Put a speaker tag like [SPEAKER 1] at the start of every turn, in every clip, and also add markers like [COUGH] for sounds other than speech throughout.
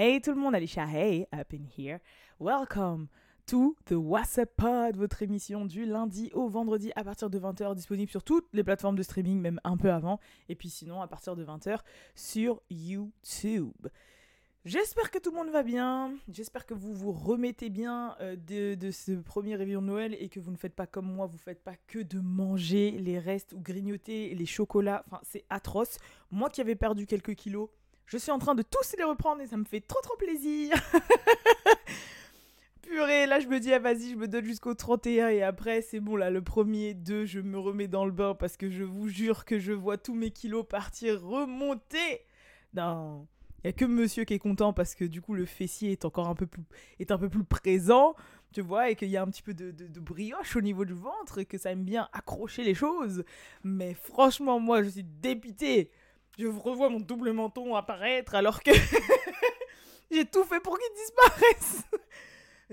[SPEAKER 1] Hey tout le monde, Alicia Hey, up in here. Welcome to the WhatsApp Pod, votre émission du lundi au vendredi à partir de 20h, disponible sur toutes les plateformes de streaming, même un peu avant, et puis sinon à partir de 20h sur YouTube. J'espère que tout le monde va bien, j'espère que vous vous remettez bien euh, de, ce premier réveillon de Noël et que vous ne faites pas comme moi, vous faites pas que de manger les restes ou grignoter les chocolats, enfin c'est atroce. Moi qui avais perdu quelques kilos, je suis en train de tous les reprendre et ça me fait trop trop plaisir. [LAUGHS] Purée, là je me dis, ah vas-y, je me donne jusqu'au 31 et après c'est bon, là le premier, deux, je me remets dans le bain parce que je vous jure que je vois tous mes kilos partir remonter. Non. Il n'y a que monsieur qui est content parce que du coup le fessier est encore un peu plus, est un peu plus présent, tu vois, et qu'il y a un petit peu de, de, brioche au niveau du ventre et que ça aime bien accrocher les choses. Mais franchement, moi je suis dépitée. Je revois mon double menton apparaître alors que [LAUGHS] j'ai tout fait pour qu'il disparaisse.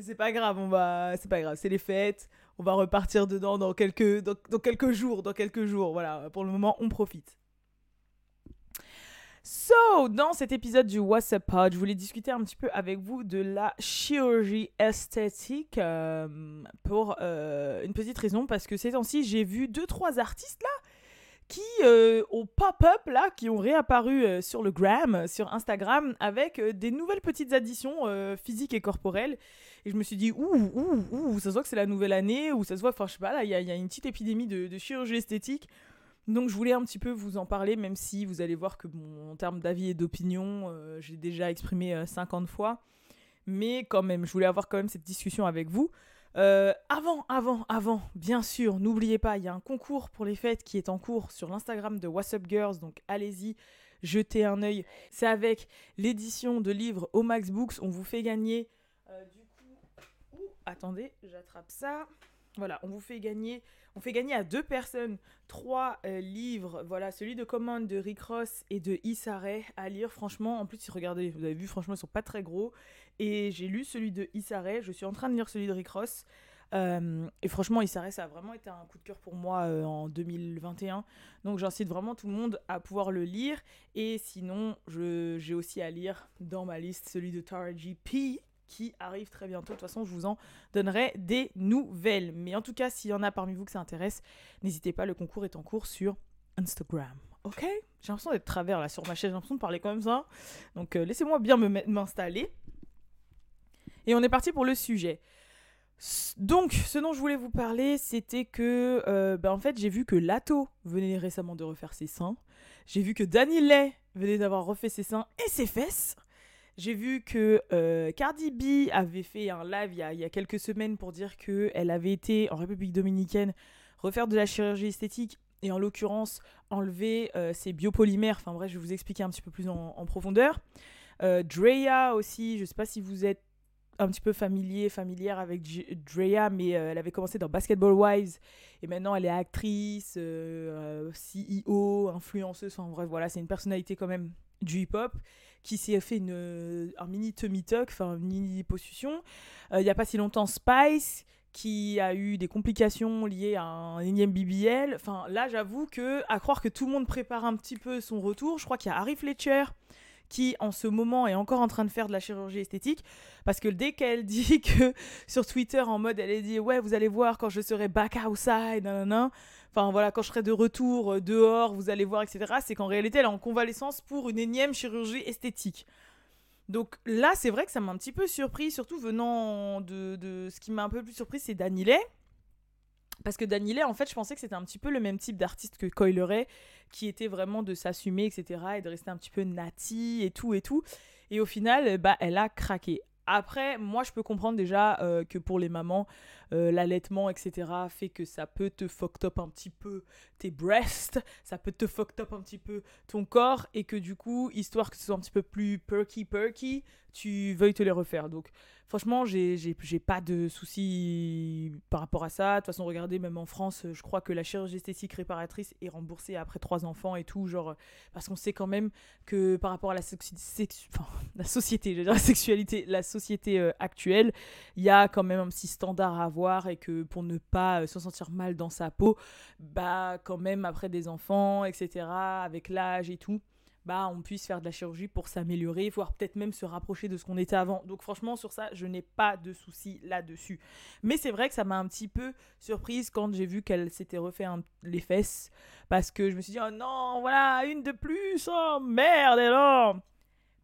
[SPEAKER 1] C'est pas grave, on va, c'est pas grave, c'est les fêtes. On va repartir dedans dans quelques, dans, quelques jours, dans quelques jours. Voilà, pour le moment, on profite. So, dans cet épisode du WhatsApp Pod, je voulais discuter un petit peu avec vous de la chirurgie esthétique euh, pour euh, une petite raison, parce que ces temps-ci, j'ai vu deux, trois artistes là qui euh, pop-up là, qui ont réapparu sur le gram, sur Instagram, avec des nouvelles petites additions physiques et corporelles. Et je me suis dit, ouh, ouh, ouh, ça se voit que c'est la nouvelle année, ou ça se voit, enfin, je sais pas, là, il y, a une petite épidémie de, chirurgie esthétique. Donc je voulais un petit peu vous en parler, même si vous allez voir que bon, en termes d'avis et d'opinion, euh, j'ai déjà exprimé 50 euh, fois. Mais quand même, je voulais avoir quand même cette discussion avec vous. Euh, avant, avant, avant, bien sûr, n'oubliez pas, il y a un concours pour les fêtes qui est en cours sur l'Instagram de What's Up Girls, donc allez-y, jetez un œil. C'est avec l'édition de livres au Max Books, on vous fait gagner. du coup, attendez, j'attrape ça. Voilà, on vous fait gagner on fait gagner à deux personnes trois euh, livres. Voilà, celui de commande de Rick Ross et de Issare à lire. Franchement, en plus, regardez, vous avez vu, franchement, ils sont pas très gros. Et j'ai lu celui de Issare. Je suis en train de lire celui de Rick Ross. Euh, et franchement, Issare, ça a vraiment été un coup de cœur pour moi euh, en 2021. Donc j'incite vraiment tout le monde à pouvoir le lire. Et sinon, j'ai aussi à lire dans ma liste celui de Tara P qui arrive très bientôt. De toute façon, je vous en donnerai des nouvelles. Mais en tout cas, s'il y en a parmi vous que ça intéresse, n'hésitez pas, le concours est en cours sur Instagram. Ok? J'ai l'impression d'être travers là sur ma chaise, j'ai l'impression de parler comme ça. Donc euh, laissez-moi bien m'installer. Et on est parti pour le sujet. Donc, ce dont je voulais vous parler, c'était que, euh, bah, en fait, j'ai vu que Lato venait récemment de refaire ses seins. J'ai vu que Danny Lay venait d'avoir refait ses seins et ses fesses. J'ai vu que euh, Cardi B avait fait un live il y a, quelques semaines pour dire qu'elle avait été en République dominicaine refaire de la chirurgie esthétique et en l'occurrence enlever euh, ses biopolymères. Enfin bref, je vais vous expliquer un petit peu plus en, profondeur. Drea aussi, je ne sais pas si vous êtes un petit peu familier, familière avec Drea, mais elle avait commencé dans Basketball Wives et maintenant elle est actrice, CEO, influenceuse. Enfin bref, voilà, c'est une personnalité quand même du hip-hop qui s'est fait une, euh, un mini tummy tuck, enfin une mini. Euh, il n'y a pas si longtemps, Spice qui a eu des complications liées à un énième BBL. Enfin, là, j'avoue que, à croire que tout le monde prépare un petit peu son retour, je crois qu'il y a Harry Fletcher qui, en ce moment, est encore en train de faire de la chirurgie esthétique. Parce que dès qu'elle [LAUGHS] dit que sur Twitter, en mode, elle a dit Ouais, vous allez voir quand je serai back outside, nanana, enfin voilà, quand je serai de retour euh, dehors, vous allez voir, etc. C'est qu'en réalité, elle est en convalescence pour une énième chirurgie esthétique. Donc là, c'est vrai que ça m'a un petit peu surpris, surtout venant de, de... ce qui m'a un peu plus surpris, c'est Danilé. Parce que Danilé, en fait, je pensais que c'était un petit peu le même type d'artiste que Coileray, qui était vraiment de s'assumer, etc., et de rester un petit peu nati et tout et tout. Et au final, bah, elle a craqué. Après, moi, je peux comprendre déjà euh, que pour les mamans, euh, l'allaitement, etc., fait que ça peut te fuck up un petit peu tes breasts, ça peut te fuck up un petit peu ton corps, et que du coup, histoire que ce soit un petit peu plus perky perky, tu veuilles te les refaire. Donc, franchement, j'ai pas de soucis par rapport à ça. De toute façon, regardez, même en France, je crois que la chirurgie esthétique réparatrice est remboursée après trois enfants et tout, genre, parce qu'on sait quand même que par rapport à la, [LAUGHS] société, je dire sexualité, la société euh, actuelle, il y a quand même un petit standard à avoir et que pour ne pas euh, se sentir mal dans sa peau, bah, quand même, après des enfants, etc., avec l'âge et tout, bah, on puisse faire de la chirurgie pour s'améliorer, voire peut-être même se rapprocher de ce qu'on était avant. Donc franchement, sur ça, je n'ai pas de soucis là-dessus. Mais c'est vrai que ça m'a un petit peu surprise quand j'ai vu qu'elle s'était refait les fesses, parce que je me suis dit, oh non, voilà, une de plus, oh merde alors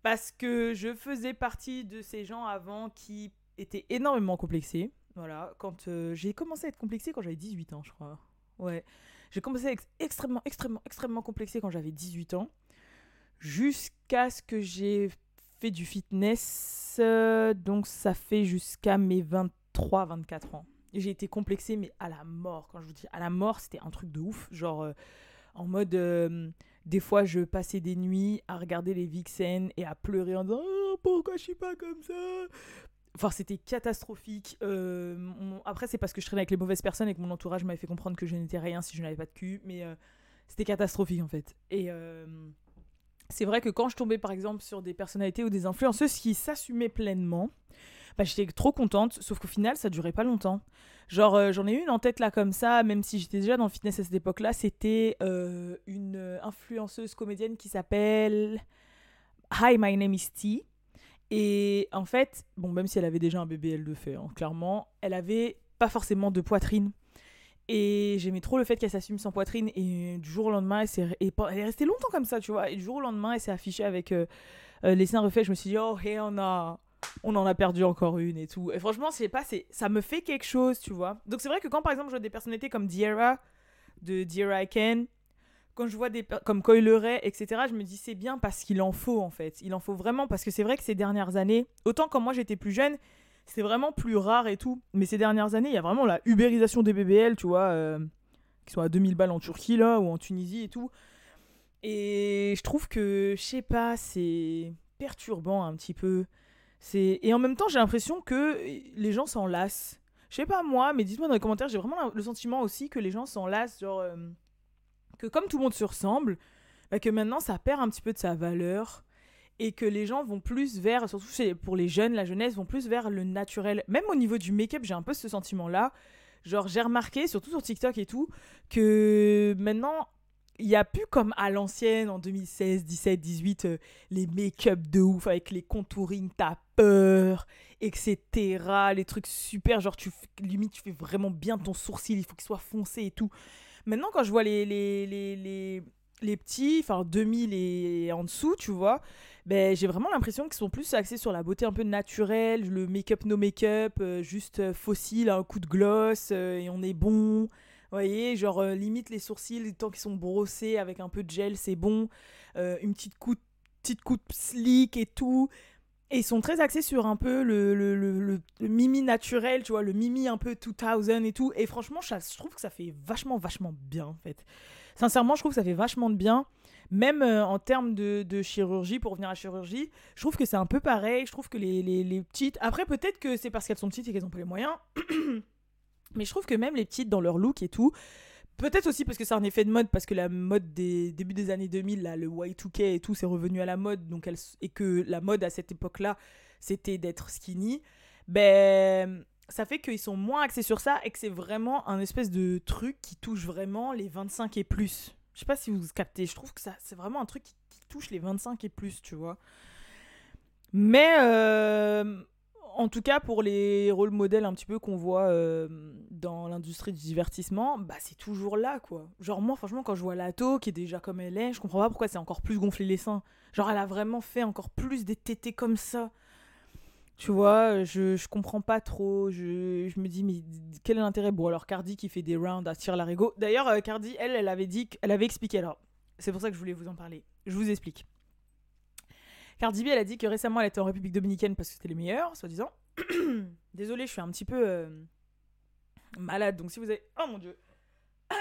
[SPEAKER 1] Parce que je faisais partie de ces gens avant qui étaient énormément complexés. Voilà, quand euh, j'ai commencé à être complexée quand j'avais 18 ans, je crois. Ouais. J'ai commencé à être extrêmement, extrêmement, extrêmement complexée quand j'avais 18 ans jusqu'à ce que j'ai fait du fitness. Euh, donc ça fait jusqu'à mes 23, 24 ans. J'ai été complexée, mais à la mort. Quand je vous dis à la mort, c'était un truc de ouf. Genre, euh, en mode, des fois, je passais des nuits à regarder les Vixen et à pleurer en disant oh, Pourquoi je suis pas comme ça? Enfin, c'était catastrophique. Après, c'est parce que je traînais avec les mauvaises personnes et que mon entourage m'avait fait comprendre que je n'étais rien si je n'avais pas de cul. Mais c'était catastrophique, en fait. Et c'est vrai que quand je tombais par exemple sur des personnalités ou des influenceuses qui s'assumaient pleinement, bah, j'étais trop contente, sauf qu'au final, ça durait pas longtemps. Genre, euh, j'en ai une en tête là comme ça, même si j'étais déjà dans le fitness à cette époque-là, c'était euh, une influenceuse comédienne qui s'appelle Hi, my name is T. Et en fait, bon, même si elle avait déjà un BBL de fait, hein, clairement, elle avait pas forcément de poitrine. Et j'aimais trop le fait qu'elle s'assume sans poitrine. Et du jour au lendemain, elle, est, elle est restée longtemps comme ça, tu vois. Et du jour au lendemain, elle s'est affichée avec euh, euh, les seins refaits. Je me suis dit, oh, hey, on, a, on en a perdu encore une et tout. Et franchement, c'est pas, ça me fait quelque chose, tu vois. Donc c'est vrai que quand par exemple je vois des personnalités comme Diera, de Diera Ken, quand je vois des comme Coileray, etc., je me dis c'est bien parce qu'il en faut en fait. Il en faut vraiment parce que c'est vrai que ces dernières années, autant quand moi j'étais plus jeune, c'est vraiment plus rare et tout. Mais ces dernières années, il y a vraiment la ubérisation des BBL, tu vois, euh, qui sont à 2000 balles en Turquie, là, ou en Tunisie et tout. Et je trouve que, je sais pas, c'est perturbant un petit peu. Et en même temps, j'ai l'impression que les gens s'en lassent. Je sais pas moi, mais dites-moi dans les commentaires, j'ai vraiment le sentiment aussi que les gens s'en lassent, genre... Euh, que comme tout le monde se ressemble, bah, que maintenant ça perd un petit peu de sa valeur et que les gens vont plus vers, surtout pour les jeunes, la jeunesse, vont plus vers le naturel. Même au niveau du make-up, j'ai un peu ce sentiment-là. Genre, j'ai remarqué, surtout sur TikTok et tout, que maintenant, il n'y a plus comme à l'ancienne, en 2016, 17, 18, les make-up de ouf avec les contouring, t'as peur, etc. Les trucs super, genre, tu, limite, tu fais vraiment bien ton sourcil, il faut qu'il soit foncé et tout. Maintenant, quand je vois les, les, les, les, petits, enfin 2000 et en dessous, tu vois, ben, j'ai vraiment l'impression qu'ils sont plus axés sur la beauté un peu naturelle, le make-up, no make-up, euh, juste euh, fossile, un coup de gloss euh, et on est bon. Vous voyez, genre limite les sourcils, tant qu'ils sont brossés avec un peu de gel, c'est bon. une petite coupe, petite coupe slick et tout. Et ils sont très axés sur un peu le, le, le, mimi naturel, tu vois, le mimi un peu 2000 et tout. Et franchement, je trouve que ça fait vachement, vachement bien, en fait. Sincèrement, je trouve que ça fait vachement de bien même euh, en termes de, de, chirurgie, pour revenir à la chirurgie, je trouve que c'est un peu pareil. Je trouve que les, les, les petites. Après, peut-être que c'est parce qu'elles sont petites et qu'elles n'ont pas les moyens. [CLEARS THROAT] Mais je trouve que même les petites, dans leur look et tout, peut-être aussi parce que c'est un effet de mode, parce que la mode des début des années 2000, là, le Y2K et tout, c'est revenu à la mode. Donc elle, et que la mode à cette époque-là, c'était d'être skinny. Ben ça fait qu'ils sont moins axés sur ça et que c'est vraiment un espèce de truc qui touche vraiment les 25 et plus. Je sais pas si vous captez, je trouve que ça c'est vraiment un truc qui, touche les 25 et plus, tu vois. Mais euh, en tout cas, pour les rôles modèles un petit peu qu'on voit euh, dans l'industrie du divertissement, bah c'est toujours là, quoi. Genre, moi, franchement, quand je vois Lato, qui est déjà comme elle est, je comprends pas pourquoi c'est encore plus gonflé les seins. Genre, elle a vraiment fait encore plus des tétés comme ça. Tu vois, je, je comprends pas trop. Je, je me dis, mais quel est l'intérêt? Bon, alors Cardi qui fait des rounds à tir l'arigot. D'ailleurs, euh, Cardi, elle, elle avait dit, elle avait expliqué. Alors, c'est pour ça que je voulais vous en parler. Je vous explique. Cardi B, elle a dit que récemment, elle était en République Dominicaine parce que c'était les meilleurs, soi-disant. [CLEARS THROAT] Désolée, je suis un petit peu euh, malade. Donc, si vous avez. Oh mon dieu [CLEARS THROAT]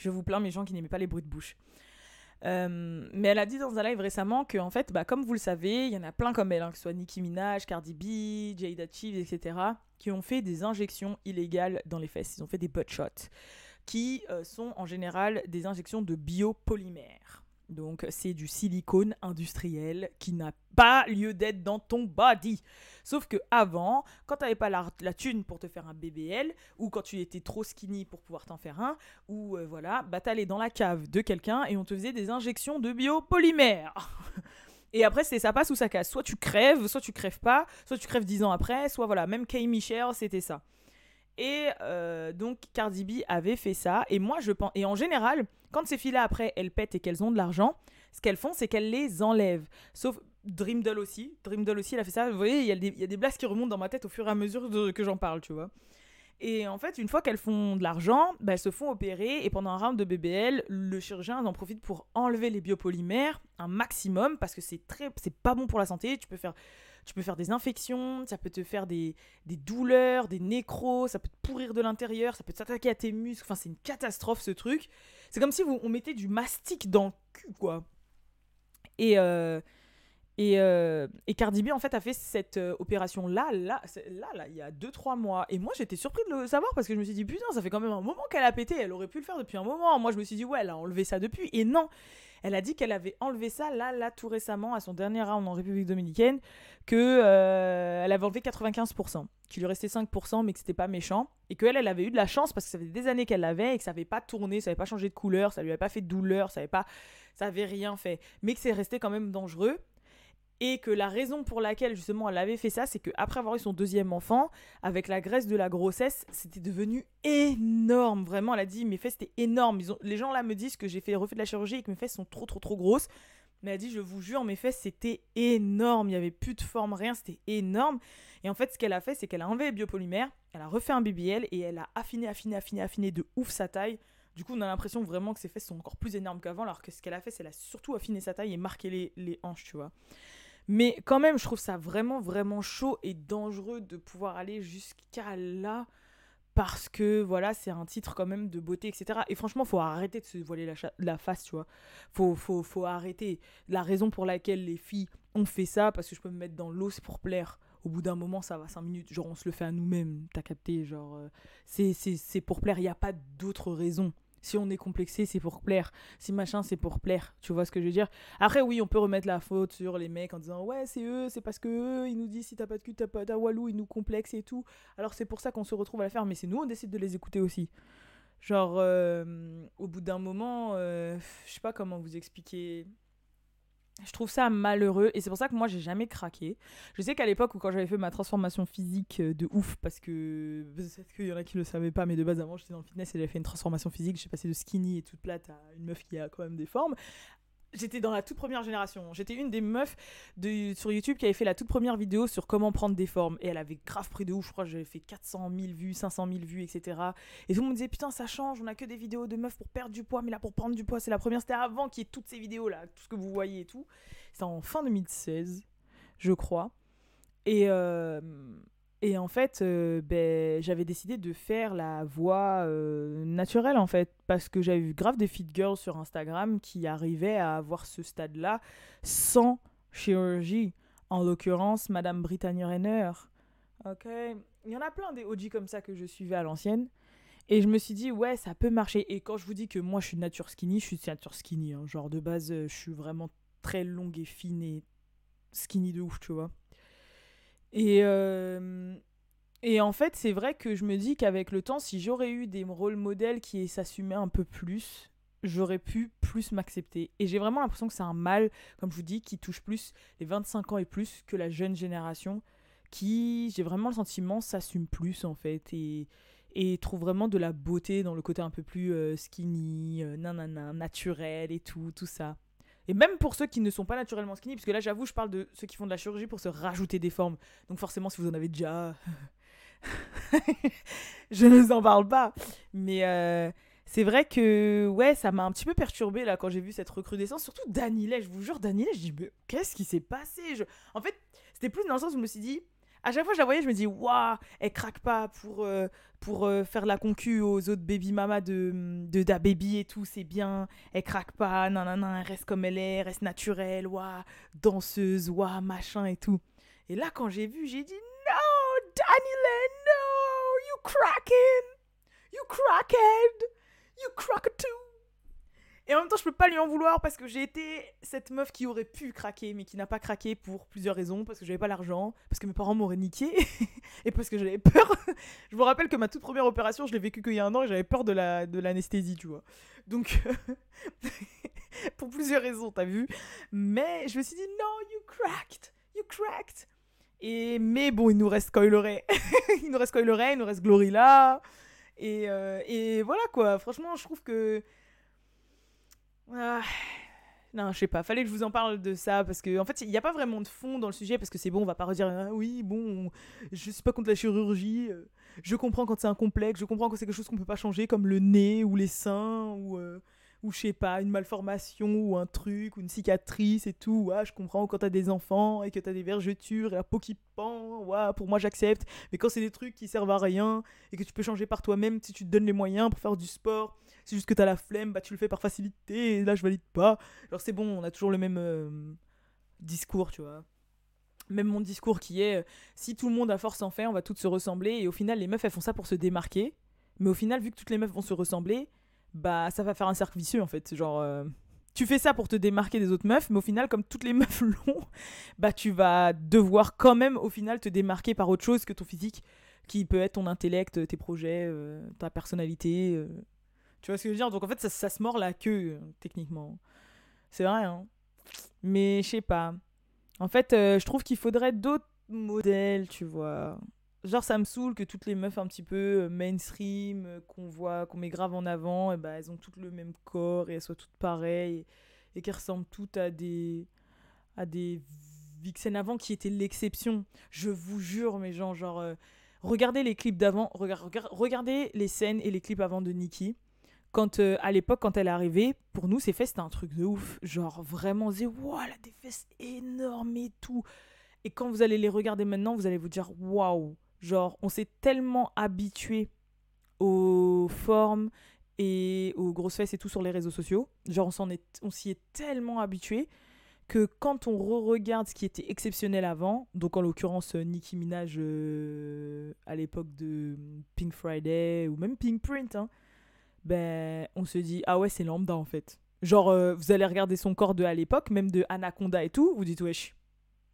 [SPEAKER 1] Je vous plains, mes gens qui n'aimaient pas les bruits de bouche. Euh, mais elle a dit dans un live récemment que, en fait, bah, comme vous le savez, il y en a plein comme elle, hein, que ce soit Nicki Minaj, Cardi B, Jada Chiefs, etc., qui ont fait des injections illégales dans les fesses. Ils ont fait des butt shots, qui euh, sont en général des injections de biopolymères. Donc c'est du silicone industriel qui n'a pas lieu d'être dans ton body. Sauf que avant, quand tu n'avais pas la, la, thune pour te faire un BBL, ou quand tu étais trop skinny pour pouvoir t'en faire un, ou euh, voilà, bah t'allais dans la cave de quelqu'un et on te faisait des injections de biopolymère. [LAUGHS] Et après, c'est ça passe ou ça casse. Soit tu crèves, soit tu crèves pas, soit tu crèves dix ans après, soit voilà. Même Kay Michel, c'était ça. Et euh, donc Cardi B avait fait ça. Et moi, je pense. Et en général, quand ces filles-là, après, elles pètent et qu'elles ont de l'argent, ce qu'elles font, c'est qu'elles les enlèvent. Sauf Dream Doll aussi. Dream Doll aussi, elle a fait ça. Vous voyez, il y, a des, des blagues qui remontent dans ma tête au fur et à mesure que j'en parle, tu vois. Et en fait, une fois qu'elles font de l'argent, bah, elles se font opérer et pendant un round de BBL, le chirurgien en profite pour enlever les biopolymères un maximum parce que c'est très, c'est pas bon pour la santé. Tu peux faire, tu peux faire des infections, ça peut te faire des, des douleurs, des nécros, ça peut te pourrir de l'intérieur, ça peut t'attaquer à tes muscles. Enfin, c'est une catastrophe ce truc. C'est comme si vous, on mettait du mastic dans le cul, quoi. Et euh, et, euh, et, Cardi B, en fait, a fait cette euh, opération-là, là, là, là, il y a 2-3 mois. Et moi, j'étais surpris de le savoir parce que je me suis dit, putain, ça fait quand même un moment qu'elle a pété. Elle aurait pu le faire depuis un moment. Moi, je me suis dit, ouais, elle a enlevé ça depuis. Et non, elle a dit qu'elle avait enlevé ça, là, là, tout récemment, à son dernier round en République Dominicaine, que euh, avait enlevé 95%, qu'il lui restait 5%, mais que c'était pas méchant. Et qu'elle, elle avait eu de la chance parce que ça faisait des années qu'elle l'avait et que ça n'avait pas tourné, ça n'avait pas changé de couleur, ça lui avait pas fait de douleur, ça n'avait pas. Ça avait rien fait. Mais que c'est resté quand même dangereux et que la raison pour laquelle justement elle avait fait ça, c'est qu'après avoir eu son deuxième enfant, avec la graisse de la grossesse, c'était devenu énorme. Vraiment, elle a dit mes fesses c'était énorme. Ils ont... Les gens là me disent que j'ai fait refait de la chirurgie et que mes fesses sont trop trop trop grosses. Mais elle a dit je vous jure mes fesses c'était énorme. Il y avait plus de forme rien, c'était énorme. Et en fait ce qu'elle a fait c'est qu'elle a enlevé les biopolymères, elle a refait un BBL et elle a affiné affiné affiné affiné de ouf sa taille. Du coup, on a l'impression vraiment que ses fesses sont encore plus énormes qu'avant, alors que ce qu'elle a fait, c'est qu'elle a surtout affiné sa taille et marqué les, les hanches, tu vois. Mais quand même, je trouve ça vraiment, vraiment chaud et dangereux de pouvoir aller jusqu'à là. Parce que voilà, c'est un titre quand même de beauté, etc. Et franchement, faut arrêter de se voiler la, face, tu vois. Faut, faut, faut arrêter. La raison pour laquelle les filles ont fait ça, parce que je peux me mettre dans l'eau, c'est pour plaire au bout d'un moment, ça va 5 minutes. Genre, on se le fait à nous-mêmes, t'as capté Genre, euh, c'est pour plaire, il n'y a pas d'autre raison. Si on est complexé, c'est pour plaire. Si machin, c'est pour plaire. Tu vois ce que je veux dire? Après, oui, on peut remettre la faute sur les mecs en disant Ouais, c'est eux, c'est parce que eux, ils nous disent si t'as pas de cul, t'as pas walou, ils nous complexent et tout. Alors c'est pour ça qu'on se retrouve à la faire. Mais c'est nous, on décide de les écouter aussi. Genre, euh, au bout d'un moment, euh, je sais pas comment vous expliquer. Je trouve ça malheureux et c'est pour ça que moi j'ai jamais craqué. Je sais qu'à l'époque où quand j'avais fait ma transformation physique euh, de ouf parce que peut-être qu'il y en a qui le savaient pas mais de base avant j'étais dans le fitness et j'avais fait une transformation physique, j'ai passé de skinny et toute plate à une meuf qui a quand même des formes j'étais dans la toute première génération. J'étais une des meufs de, sur YouTube qui avait fait la toute première vidéo sur comment prendre des formes. Et elle avait grave pris de ouf. Je crois que j'avais fait 400 000 vues, 500 000 vues, etc. Et tout le monde disait Putain, ça change. On a que des vidéos de meufs pour perdre du poids. Mais là, pour prendre du poids, c'est la première. C'était avant qu'il y ait toutes ces vidéos-là. Tout ce que vous voyez et tout. C'était en fin 2016, je crois. Et. Euh, et en fait, euh, ben, j'avais décidé de faire la voix euh, naturelle, en fait, parce que j'avais vu grave des fit girls sur Instagram qui arrivaient à avoir ce stade-là sans chirurgie. En l'occurrence, Madame Brittany Renner. Ok? Il y en a plein des OG comme ça que je suivais à l'ancienne. Et je me suis dit, ouais, ça peut marcher. Et quand je vous dis que moi, je suis nature skinny, je suis nature skinny. Hein. Genre, de base, je suis vraiment très longue et fine et skinny de ouf, tu vois. Et, euh, et en fait, c'est vrai que je me dis qu'avec le temps, si j'aurais eu des rôles modèles qui s'assumaient un peu plus, j'aurais pu plus m'accepter. Et j'ai vraiment l'impression que c'est un mal, comme je vous dis, qui touche plus les 25 ans et plus que la jeune génération, qui, j'ai vraiment le sentiment, s'assume plus en fait. Et, et trouve vraiment de la beauté dans le côté un peu plus euh, skinny, euh, nanana, naturel et tout, tout ça. Et même pour ceux qui ne sont pas naturellement skinny, parce que là j'avoue, je parle de ceux qui font de la chirurgie pour se rajouter des formes. Donc forcément, si vous en avez déjà, [LAUGHS] je ne vous en parle pas. Mais euh, c'est vrai que ouais, ça m'a un petit peu perturbé là quand j'ai vu cette recrudescence. Surtout Danillet, je vous jure, Danillet, je dis, mais qu'est-ce qui s'est passé? En fait, c'était plus dans le sens où je me suis dit, à chaque fois que je la voyais, je me dis, waouh, elle craque pas pour, euh, pour euh, faire la concu aux autres baby mama de, de Da Baby et tout, c'est bien. Elle craque pas, non, non, non, elle reste comme elle est, reste naturelle, waouh, danseuse, waouh, machin et tout. Et là, quand j'ai vu, j'ai dit, non, Danny no, you cracking, you crackhead, you too. Et en même temps, je peux pas lui en vouloir parce que j'ai été cette meuf qui aurait pu craquer, mais qui n'a pas craqué pour plusieurs raisons. Parce que j'avais pas l'argent, parce que mes parents m'auraient niqué, [LAUGHS] et parce que j'avais peur. [LAUGHS] je me rappelle que ma toute première opération, je l'ai vécue qu'il y a un an et j'avais peur de la de l'anesthésie, tu vois. Donc, [LAUGHS] pour plusieurs raisons, t'as vu. Mais je me suis dit, non, you cracked, you cracked. Et, mais bon, il nous reste Coil il nous reste Coil il nous reste Glorilla. Et, euh, et voilà quoi, franchement, je trouve que ah, non, je sais pas, fallait que je vous en parle de ça parce que en fait, il n'y a pas vraiment de fond dans le sujet parce que c'est bon, on va pas redire ah, oui, bon, je suis pas contre la chirurgie, euh, je comprends quand c'est un complexe, je comprends quand c'est quelque chose qu'on peut pas changer comme le nez ou les seins ou euh, ou je sais pas, une malformation ou un truc ou une cicatrice et tout. Ouais, je comprends quand t'as des enfants et que t'as des vergetures et la peau qui pend. Pour moi j'accepte. Mais quand c'est des trucs qui servent à rien et que tu peux changer par toi-même si tu te donnes les moyens pour faire du sport, c'est juste que t'as la flemme, bah tu le fais par facilité et là je valide pas. Alors c'est bon, on a toujours le même euh, discours, tu vois même mon discours qui est euh, si tout le monde a force en fait, on va toutes se ressembler et au final les meufs elles font ça pour se démarquer. Mais au final, vu que toutes les meufs vont se ressembler, bah ça va faire un cercle vicieux en fait. Genre, euh, tu fais ça pour te démarquer des autres meufs, mais au final, comme toutes les [LAUGHS] meufs l'ont, bah tu vas devoir quand même au final te démarquer par autre chose que ton physique, qui peut être ton intellect, tes projets, ta personnalité. Tu vois ce que je veux dire? Donc en fait, ça, ça se mord la queue, techniquement. C'est vrai, hein. Mais je sais pas. En fait, je trouve qu'il faudrait d'autres modèles, tu vois. Genre, ça me saoule que toutes les meufs un petit peu euh, mainstream, euh, qu'on voit, qu'on met grave en avant, et bah, elles ont toutes le même corps et elles soient toutes pareilles et, qu'elles ressemblent toutes à des, à des vixen avant qui étaient l'exception. Je vous jure, mes gens, genre, euh, regardez les clips d'avant, regardez les scènes et les clips avant de Nikki. Quand, à l'époque, quand elle est arrivée, pour nous, ses fesses, c'était un truc de ouf. Genre, vraiment, elle a des fesses énormes et tout. Et quand vous allez les regarder maintenant, vous allez vous dire, waouh Genre, on s'est tellement habitué aux formes et aux grosses fesses et tout sur les réseaux sociaux. Genre, on s'en est, on s'y est tellement habitué que quand on re-regarde ce qui était exceptionnel avant, donc en l'occurrence euh, Nicki Minaj euh, à l'époque de Pink Friday ou même Pink Print, hein, ben on se dit ah ouais c'est lambda en fait. Genre euh, vous allez regarder son corps de à l'époque, même de Anaconda et tout, vous dites wesh,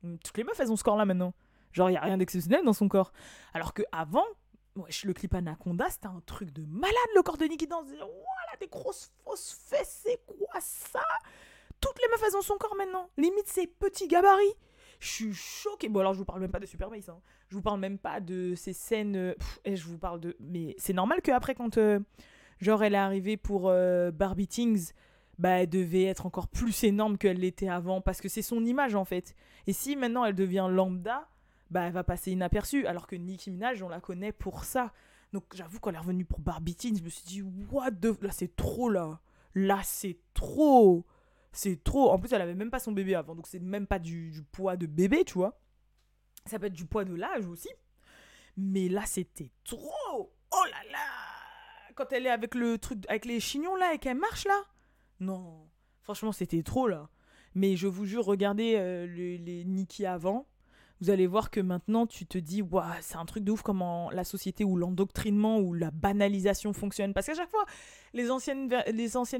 [SPEAKER 1] toutes les meufs elles ont ce corps là maintenant. Genre, il n'y a rien d'exceptionnel dans son corps. Alors que avant, le clip Anaconda, c'était un truc de malade, le corps de Nicki dans Voilà, des grosses fausses fesses, c'est quoi ça? Toutes les meufs, elles ont son corps maintenant. Limite, ses petits gabarits. Je suis choquée. Bon, alors, je vous parle même pas de Super Bass. Hein. Je vous parle même pas de ces scènes. Euh, et je vous parle de. Mais c'est normal qu'après, quand. Euh, genre, elle est arrivée pour euh, Barbie Things bah, elle devait être encore plus énorme qu'elle l'était avant parce que c'est son image en fait. Et si maintenant elle devient lambda, bah, elle va passer inaperçue. Alors que Nicki Minaj, on la connaît pour ça. Donc j'avoue, quand elle est revenue pour Barbie je me suis dit, what the... Là, c'est trop, là. Là, c'est trop. C'est trop. En plus, elle avait même pas son bébé avant. Donc c'est même pas du, poids de bébé, tu vois. Ça peut être du poids de l'âge aussi. Mais là, c'était trop. Oh là là Quand elle est avec le truc, avec les chignons là et qu'elle marche là. Non. Franchement, c'était trop là. Mais je vous jure, regardez euh, les, les avant vous allez voir que maintenant tu te dis c'est un truc de ouf comment la société ou l'endoctrinement ou la banalisation fonctionne. Parce qu'à chaque fois les anciennes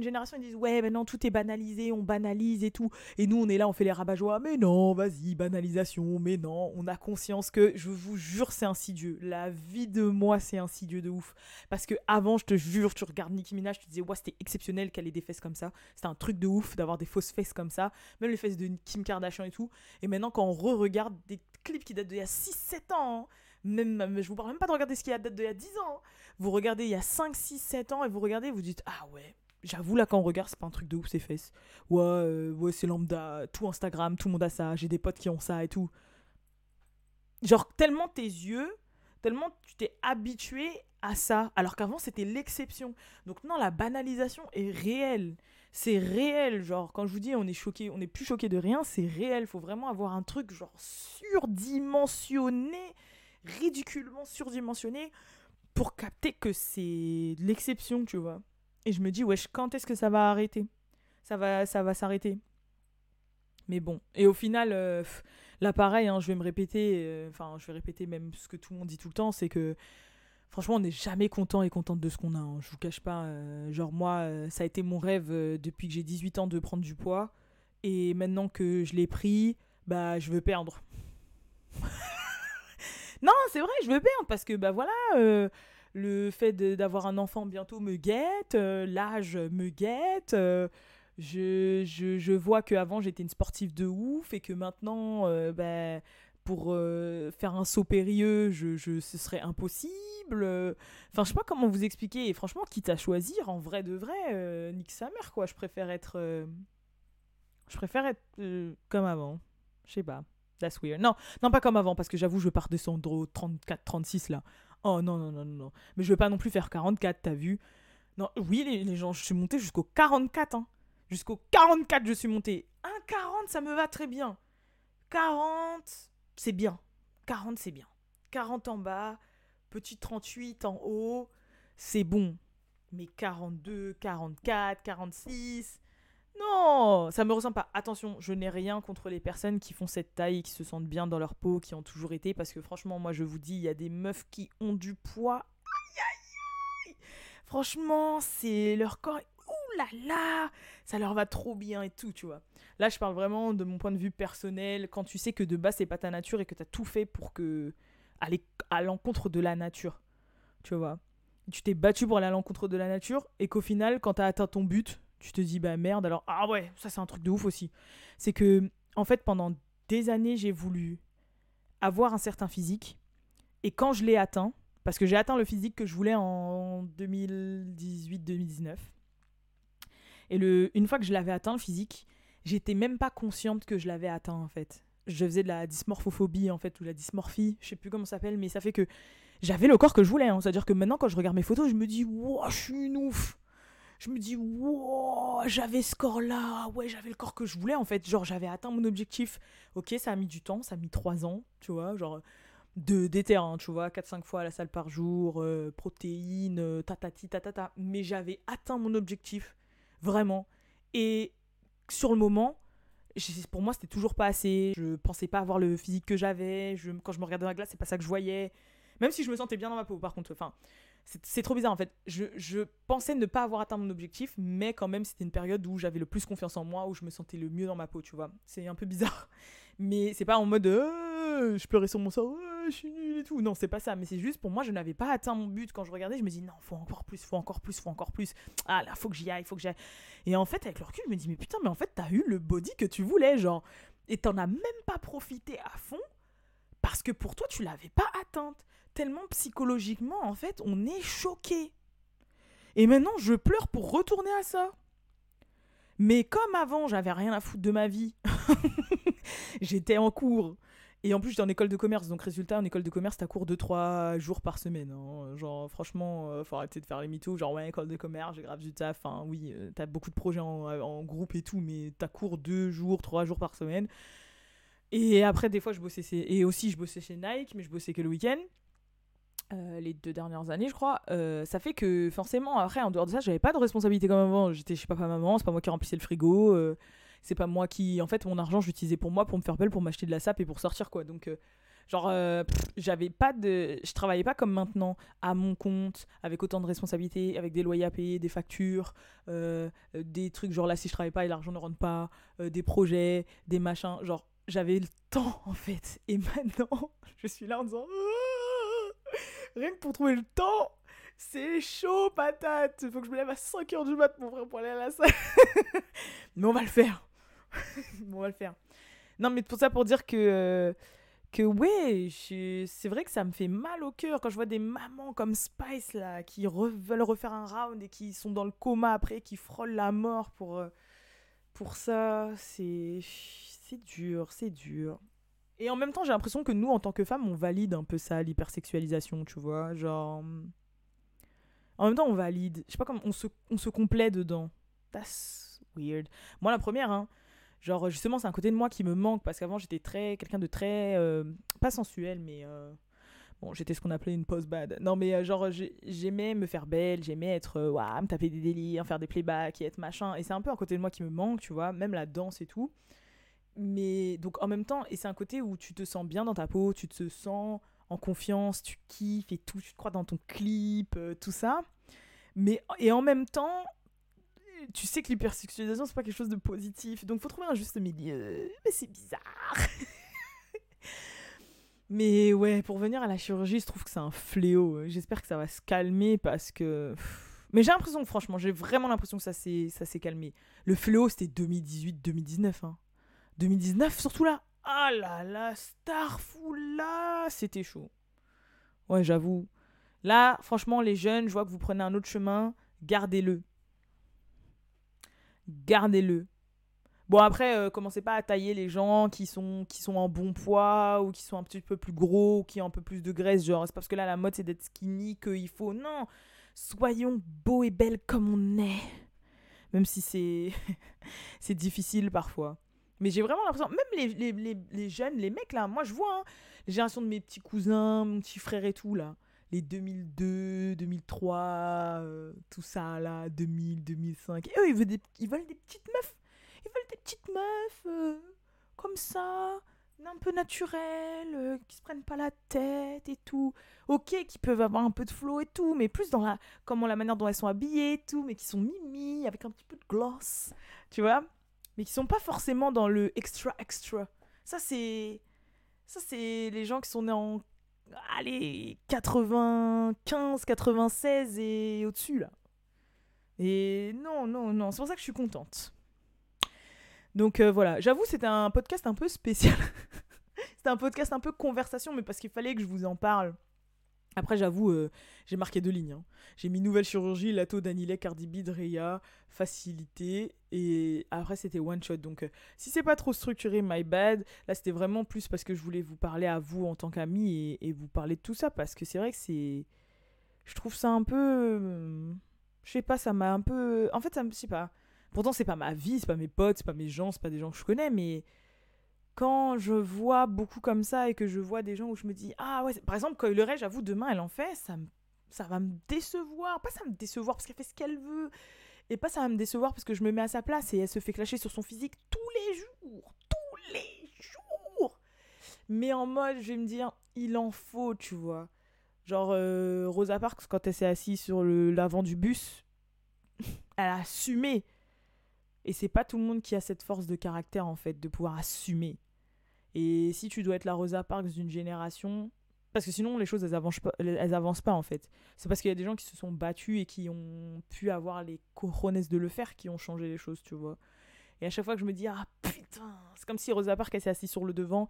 [SPEAKER 1] générations disent ouais maintenant tout est banalisé on banalise et tout. Et nous on est là on fait les rabat mais non vas-y banalisation. Mais non on a conscience que je vous jure c'est insidieux. La vie de moi c'est insidieux de ouf. Parce que avant je te jure tu regardes Nicki Minaj tu disais ouais c'était exceptionnel qu'elle ait des fesses comme ça. C'était un truc de ouf d'avoir des fausses fesses comme ça. Même les fesses de Kim Kardashian et tout. Et maintenant quand on re-regarde des clip qui date d'il y a 6-7 ans. Hein. Même, je vous parle même pas de regarder ce qui date d'il y a 10 ans. Hein. Vous regardez il y a 5, 6, 7 ans et vous regardez vous dites Ah ouais, j'avoue là quand on regarde c'est pas un truc de ouf ces fesses. Ouais, euh, ouais c'est lambda, tout Instagram, tout le monde a ça, j'ai des potes qui ont ça et tout. Genre tellement tes yeux, tellement tu t'es habitué à ça, alors qu'avant c'était l'exception. Donc non, la banalisation est réelle c'est réel. Genre, quand je vous dis on est choqué, on n'est plus choqué de rien, c'est réel. Faut vraiment avoir un truc genre surdimensionné, ridiculement surdimensionné, pour capter que c'est l'exception, tu vois. Et je me dis, wesh, quand est-ce que ça va arrêter? Ça va, ça va s'arrêter. Mais bon. Et au final, euh, là pareil, hein, je vais me répéter, euh, enfin, je vais répéter même ce que tout le monde dit tout le temps, c'est que Franchement, on n'est jamais content et contente de ce qu'on a. Hein. Je vous cache pas. Euh, genre, moi, euh, ça a été mon rêve euh, depuis que j'ai 18 ans de prendre du poids. Et maintenant que je l'ai pris, bah, je veux perdre. [LAUGHS] non, c'est vrai, je veux perdre parce que, bah voilà, le fait d'avoir un enfant bientôt me guette, l'âge me guette. Je, je, je, vois qu'avant j'étais une sportive de ouf et que maintenant, bah, pour euh, faire un saut périlleux, je, je, ce serait impossible. Enfin, je sais pas comment vous expliquer. Et franchement, quitte à choisir, en vrai de vrai, euh, nique sa mère, quoi. Je préfère être. Euh, je préfère être euh, comme avant. Je sais pas. That's weird. Non, non, pas comme avant, parce que j'avoue, je redescendre au 34, 36 là. Oh non, non, non, non. Mais je vais pas non plus faire 44, t'as vu Non, oui, les, les, gens, je suis montée jusqu'au 44. Hein. Jusqu'au 44, je suis montée. Un 40, ça me va très bien. 40 c'est bien. 40, c'est bien. 40 en bas, petit 38 en haut, c'est bon. Mais 42, 44, 46, non, ça me ressemble pas. Attention, je n'ai rien contre les personnes qui font cette taille, qui se sentent bien dans leur peau, qui ont toujours été, parce que franchement, moi je vous dis, il y a des meufs qui ont du poids. Aïe, aïe, aïe. Franchement, c'est leur corps. Là là, ça leur va trop bien et tout, tu vois. Là, je parle vraiment de mon point de vue personnel, quand tu sais que de base, c'est pas ta nature et que tu as tout fait pour que aller à l'encontre de la nature. Tu vois. Tu t'es battu pour aller à l'encontre de la nature et qu'au final, quand tu as atteint ton but, tu te dis bah merde, alors ah ouais, ça c'est un truc de ouf aussi. C'est que en fait, pendant des années, j'ai voulu avoir un certain physique et quand je l'ai atteint, parce que j'ai atteint le physique que je voulais en 2018-2019. Et le, une fois que je l'avais atteint, le physique, j'étais même pas consciente que je l'avais atteint en fait. Je faisais de la dysmorphophobie en fait, ou la dysmorphie, je sais plus comment ça s'appelle, mais ça fait que j'avais le corps que je voulais. Hein. C'est-à-dire que maintenant, quand je regarde mes photos, je me dis, wow, je suis une ouf. Je me dis, wow, j'avais ce corps-là. Ouais, j'avais le corps que je voulais en fait. Genre, j'avais atteint mon objectif. Ok, ça a mis du temps, ça a mis trois ans, tu vois. Genre, de d'éther, hein, tu vois, 4-5 fois à la salle par jour, euh, protéines, euh, tatati, tatata. Mais j'avais atteint mon objectif, vraiment. Et sur le moment, pour moi, c'était toujours pas assez. Je pensais pas avoir le physique que j'avais. Je, quand je me regardais dans la glace, c'est pas ça que je voyais. Même si je me sentais bien dans ma peau, par contre. Enfin, c'est trop bizarre en fait. Je, je, pensais ne pas avoir atteint mon objectif, mais quand même, c'était une période où j'avais le plus confiance en moi, où je me sentais le mieux dans ma peau, tu vois. C'est un peu bizarre. [LAUGHS] Mais c'est pas en mode euh, je pleurais sur mon sort, je suis nul et tout. Non, c'est pas ça. Mais c'est juste pour moi, je n'avais pas atteint mon but. Quand je regardais, je me dis non, faut encore plus, faut encore plus, faut encore plus. Ah là, faut que j'y aille, faut que j'y aille. Et en fait, avec le recul, je me dis mais putain, mais en fait, t'as eu le body que tu voulais, genre. Et t'en as même pas profité à fond parce que pour toi, tu l'avais pas atteinte. Tellement psychologiquement, en fait, on est choqué. Et maintenant, je pleure pour retourner à ça. Mais comme avant, j'avais rien à foutre de ma vie. [LAUGHS] j'étais en cours. Et en plus, j'étais en école de commerce. Donc, résultat, en école de commerce, t'as cours 2-3 jours par semaine. Hein. Genre, franchement, euh, faut arrêter de faire les mythos. Genre, ouais, école de commerce, j'ai grave du taf. Enfin, oui, euh, t'as beaucoup de projets en, en, groupe et tout, mais t'as cours 2 jours, 3 jours par semaine. Et après, des fois, je bossais. Et aussi, je bossais chez Nike, mais je bossais que le week-end. Euh, les deux dernières années, je crois, euh, ça fait que forcément, après, en dehors de ça, j'avais pas de responsabilité comme avant. J'étais chez papa, maman, c'est pas moi qui remplissais le frigo, euh, c'est pas moi qui. En fait, mon argent, j'utilisais pour moi, pour me faire belle, pour m'acheter de la sape et pour sortir, quoi. Donc, genre, j'avais pas de. Je travaillais pas comme maintenant, à mon compte, avec autant de responsabilités, avec des loyers à payer, des factures, des trucs, genre là, si je travaille pas et l'argent ne rentre pas, des projets, des machins. Genre, j'avais le [LAUGHS] temps, en fait. Et maintenant, [LAUGHS] je suis là en disant. [LAUGHS] Rien que pour trouver le temps, c'est chaud, patate. Faut que je me lève à 5h du mat, mon frère, pour aller à la salle. mais on va le faire. [LAUGHS] on va le faire. Non, mais pour ça, pour dire que. Euh, que ouais, c'est vrai que ça me fait mal au cœur quand je vois des mamans comme Spice là qui veulent refaire un round et qui sont dans le coma après, qui frôlent la mort pour, euh, pour ça. C'est dur, c'est dur. Et en même temps, j'ai l'impression que nous, en tant que femmes, on valide un peu ça, l'hypersexualisation, tu vois. Genre. En même temps, on valide. Je sais pas comment. On se, on se complaît dedans. That's weird. Moi, la première, hein. Genre, justement, c'est un côté de moi qui me manque parce qu'avant, j'étais très. Quelqu'un de très. Euh, pas sensuel, mais. Euh, bon, j'étais ce qu'on appelait une post-bad. Non, mais euh, genre, j'aimais me faire belle, j'aimais être. Waouh, me taper des délires, faire des playbacks et être machin. Et c'est un peu un côté de moi qui me manque, tu vois. Même la danse et tout mais donc en même temps, et c'est un côté où tu te sens bien dans ta peau, tu te sens en confiance, tu kiffes et tout, tu te crois dans ton clip, euh, tout ça. Mais, et en même temps, tu sais que l'hypersexualisation, c'est pas quelque chose de positif. Donc, faut trouver un juste milieu. Mais c'est bizarre. [LAUGHS] Mais ouais, pour venir à la chirurgie, je trouve que c'est un fléau. J'espère que ça va se calmer parce que. Mais j'ai l'impression, franchement, j'ai vraiment l'impression que ça s'est, ça s'est calmé. Le fléau, c'était 2018-2019. Hein. 2019, surtout là. Ah là là, là, c'était chaud. Ouais, j'avoue. Là, franchement, les jeunes, je vois que vous prenez un autre chemin, gardez-le. Gardez-le. Bon, après, euh, commencez pas à tailler les gens qui sont, qui sont en bon poids ou qui sont un petit peu plus gros, ou qui ont un peu plus de graisse. Genre, c'est parce que là, la mode, c'est d'être skinny qu'il faut. Non, soyons beaux et belles comme on est. Même si c'est, [LAUGHS] c'est difficile parfois. Mais j'ai vraiment l'impression, même les, les, les, jeunes, les mecs là, moi je vois, hein, les générations de mes petits cousins, mon petit frère et tout là, les 2002, 2003, euh, tout ça là, 2000, 2005. Et eux, ils veulent des, ils veulent des petites meufs. Ils veulent des petites meufs euh, comme ça, un peu naturelles, euh, qui se prennent pas la tête et tout. Ok, qui peuvent avoir un peu de flow et tout, mais plus dans la, comment la manière dont elles sont habillées et tout, mais qui sont mimi, avec un petit peu de gloss, tu vois mais qui sont pas forcément dans le extra extra. Ça c'est ça c'est les gens qui sont nés en allez 95, 96 et au-dessus là. Et non non non, c'est pour ça que je suis contente. Donc euh, voilà, j'avoue c'était un podcast un peu spécial. [LAUGHS] c'était un podcast un peu conversation mais parce qu'il fallait que je vous en parle. Après, j'avoue, euh, j'ai marqué deux lignes. Hein. J'ai mis nouvelle chirurgie, Lato, Danilek, Cardi B, facilité. Et après, c'était one shot. Donc, euh, si c'est pas trop structuré, my bad. Là, c'était vraiment plus parce que je voulais vous parler à vous en tant qu'ami et, vous parler de tout ça. Parce que c'est vrai que c'est. Je trouve ça un peu. Je sais pas, ça m'a un peu. En fait, ça me. Je sais pas. Pourtant, c'est pas ma vie, c'est pas mes potes, c'est pas mes gens, c'est pas des gens que je connais, mais quand je vois beaucoup comme ça et que je vois des gens où je me dis ah ouais par exemple quand il le j'avoue demain elle en fait ça ça va me décevoir. Pas ça me décevoir parce qu'elle fait ce qu'elle veut et pas ça va me décevoir parce que je me mets à sa place et elle se fait clasher sur son physique tous les jours tous les jours. Mais en mode je vais me dire il en faut tu vois. Genre euh, Rosa Parks quand elle s'est assise sur l'avant du bus [LAUGHS] elle a assumé. Et c'est pas tout le monde qui a cette force de caractère en fait de pouvoir assumer et si tu dois être la Rosa Parks d'une génération, parce que sinon les choses elles avancent pas, elles avancent pas en fait. C'est parce qu'il y a des gens qui se sont battus et qui ont pu avoir les cojones de le faire qui ont changé les choses, tu vois. Et à chaque fois que je me dis ah putain, c'est comme si Rosa Parks elle s'est assise sur le devant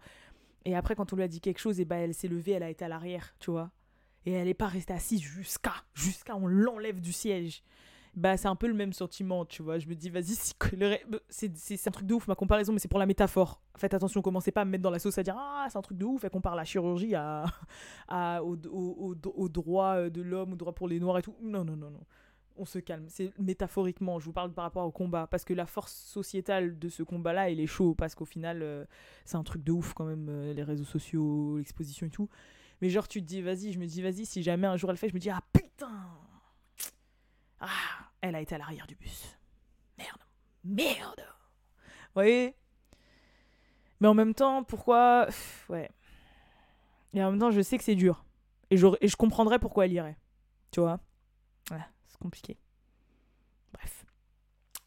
[SPEAKER 1] et après quand on lui a dit quelque chose et bah elle s'est levée, elle a été à l'arrière, tu vois. Et elle n'est pas restée assise jusqu'à jusqu'à on l'enlève du siège bah c'est un peu le même sentiment, tu vois. Je me dis, vas-y, [LAUGHS] c'est un truc de ouf, ma comparaison, mais c'est pour la métaphore. Faites attention, commencez pas à me mettre dans la sauce à dire, ah, c'est un truc de ouf, elle compare la chirurgie à, [LAUGHS] à, au, au, au, droit euh, de l'homme, au droit pour les noirs et tout. Non, non, non, non. On se calme. C'est métaphoriquement, je vous parle par rapport au combat. Parce que la force sociétale de ce combat-là, il est chaud. Parce qu'au final, euh, c'est un truc de ouf quand même, euh, les réseaux sociaux, l'exposition et tout. Mais genre, tu te dis, vas-y, je me dis, vas-y, si jamais un jour elle fait, je me dis, ah putain ah, elle a été à l'arrière du bus. Merde. Merde. Vous voyez? Mais en même temps, pourquoi? Ouais. Et en même temps, je sais que c'est dur. Et je, et je comprendrais pourquoi elle irait. Tu vois? Voilà, c'est compliqué. Bref.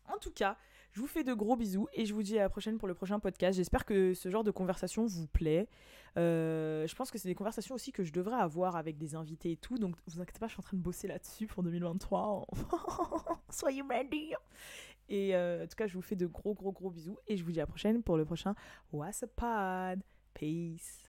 [SPEAKER 1] En tout cas, je vous fais de gros bisous et je vous dis à la prochaine pour le prochain podcast. J'espère que ce genre de conversation vous plaît. Euh, je pense que c'est des conversations aussi que je devrais avoir avec des invités et tout. Donc vous inquiétez pas, je suis en train de bosser là-dessus pour 2023. [LAUGHS] Soyez ready. Et euh, en tout cas, je vous fais de gros gros gros bisous et je vous dis à la prochaine pour le prochain What's Pod. Peace.